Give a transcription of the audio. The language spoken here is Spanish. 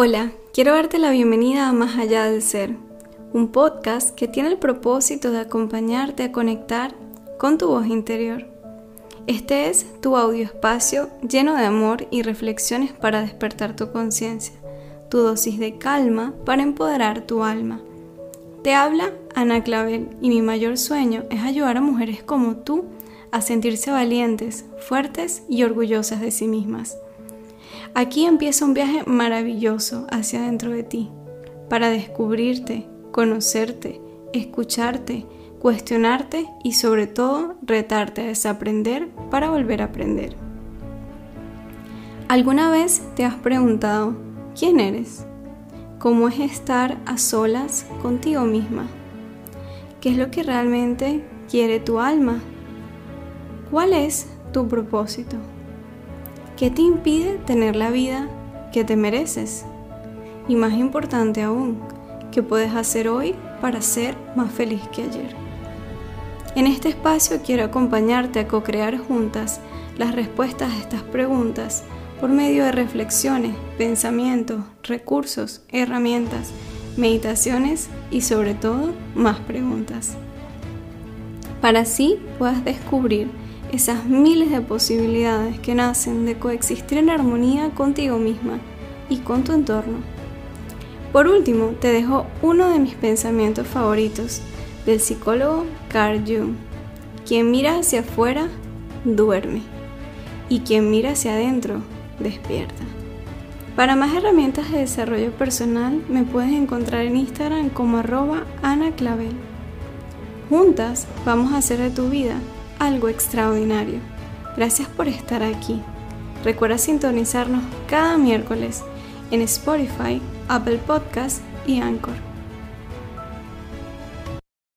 Hola, quiero darte la bienvenida a Más allá del ser, un podcast que tiene el propósito de acompañarte a conectar con tu voz interior. Este es tu audio espacio lleno de amor y reflexiones para despertar tu conciencia, tu dosis de calma para empoderar tu alma. Te habla Ana Clavel y mi mayor sueño es ayudar a mujeres como tú a sentirse valientes, fuertes y orgullosas de sí mismas Aquí empieza un viaje maravilloso hacia dentro de ti, para descubrirte, conocerte, escucharte, cuestionarte y sobre todo retarte a desaprender para volver a aprender. ¿Alguna vez te has preguntado quién eres? ¿Cómo es estar a solas contigo misma? ¿Qué es lo que realmente quiere tu alma? ¿Cuál es tu propósito? ¿Qué te impide tener la vida que te mereces? Y más importante aún, ¿qué puedes hacer hoy para ser más feliz que ayer? En este espacio quiero acompañarte a co-crear juntas las respuestas a estas preguntas por medio de reflexiones, pensamientos, recursos, herramientas, meditaciones y sobre todo más preguntas. Para así puedas descubrir esas miles de posibilidades que nacen de coexistir en armonía contigo misma y con tu entorno. Por último, te dejo uno de mis pensamientos favoritos del psicólogo Carl Jung. Quien mira hacia afuera, duerme. Y quien mira hacia adentro, despierta. Para más herramientas de desarrollo personal, me puedes encontrar en Instagram como arroba Clavel. Juntas vamos a hacer de tu vida algo extraordinario. Gracias por estar aquí. Recuerda sintonizarnos cada miércoles en Spotify, Apple Podcast y Anchor.